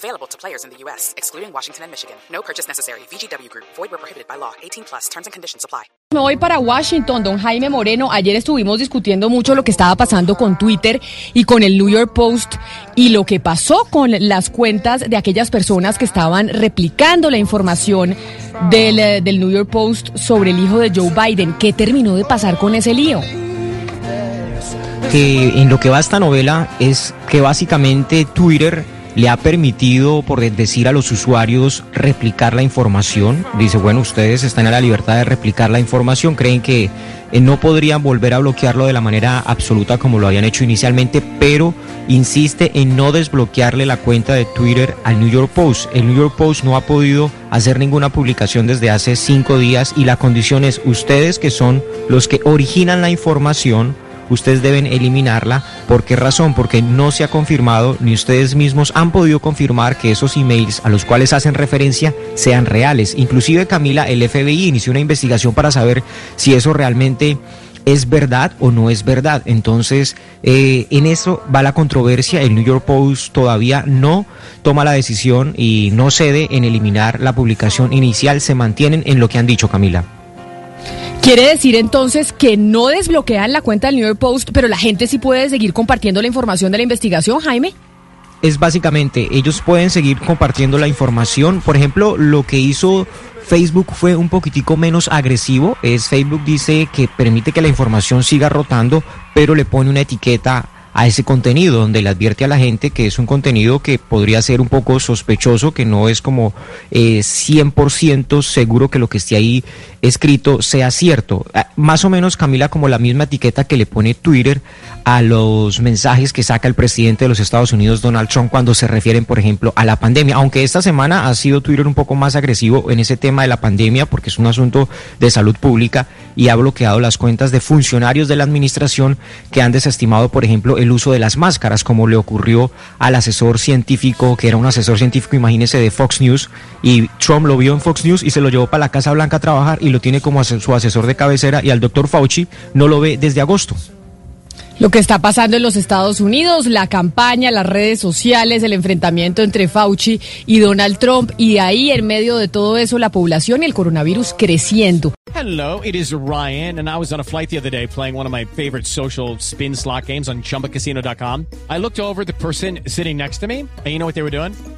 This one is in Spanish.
Available to players in the U.S., excluding Washington and Michigan. No purchase necessary. VGW Group. Void where prohibited by law. 18 plus. Terms and conditions apply. Me voy para Washington, don Jaime Moreno. Ayer estuvimos discutiendo mucho lo que estaba pasando con Twitter y con el New York Post y lo que pasó con las cuentas de aquellas personas que estaban replicando la información del, eh, del New York Post sobre el hijo de Joe Biden. ¿Qué terminó de pasar con ese lío? que en lo que va esta novela es que básicamente Twitter le ha permitido, por decir a los usuarios, replicar la información. Dice, bueno, ustedes están en la libertad de replicar la información, creen que eh, no podrían volver a bloquearlo de la manera absoluta como lo habían hecho inicialmente, pero insiste en no desbloquearle la cuenta de Twitter al New York Post. El New York Post no ha podido hacer ninguna publicación desde hace cinco días y la condición es ustedes que son los que originan la información ustedes deben eliminarla. ¿Por qué razón? Porque no se ha confirmado, ni ustedes mismos han podido confirmar que esos emails a los cuales hacen referencia sean reales. Inclusive Camila, el FBI inició una investigación para saber si eso realmente es verdad o no es verdad. Entonces, eh, en eso va la controversia. El New York Post todavía no toma la decisión y no cede en eliminar la publicación inicial. Se mantienen en lo que han dicho, Camila. Quiere decir entonces que no desbloquean la cuenta del New York Post, pero la gente sí puede seguir compartiendo la información de la investigación, Jaime. Es básicamente, ellos pueden seguir compartiendo la información. Por ejemplo, lo que hizo Facebook fue un poquitico menos agresivo. Es Facebook dice que permite que la información siga rotando, pero le pone una etiqueta a ese contenido, donde le advierte a la gente que es un contenido que podría ser un poco sospechoso, que no es como eh, 100% seguro que lo que esté ahí escrito sea cierto. Ah, más o menos, Camila, como la misma etiqueta que le pone Twitter a los mensajes que saca el presidente de los Estados Unidos, Donald Trump, cuando se refieren, por ejemplo, a la pandemia. Aunque esta semana ha sido Twitter un poco más agresivo en ese tema de la pandemia, porque es un asunto de salud pública y ha bloqueado las cuentas de funcionarios de la administración que han desestimado, por ejemplo, el uso de las máscaras, como le ocurrió al asesor científico, que era un asesor científico, imagínese, de Fox News, y Trump lo vio en Fox News y se lo llevó para la Casa Blanca a trabajar y lo tiene como su asesor de cabecera, y al doctor Fauci no lo ve desde agosto. Lo que está pasando en los Estados Unidos, la campaña, las redes sociales, el enfrentamiento entre Fauci y Donald Trump, y ahí en medio de todo eso la población y el coronavirus creciendo. Hello, it is Ryan, and I was on a flight the other day playing one of my favorite social spin slot games on chumbacasino.com. I looked over the person sitting next to me, and you know what they were doing?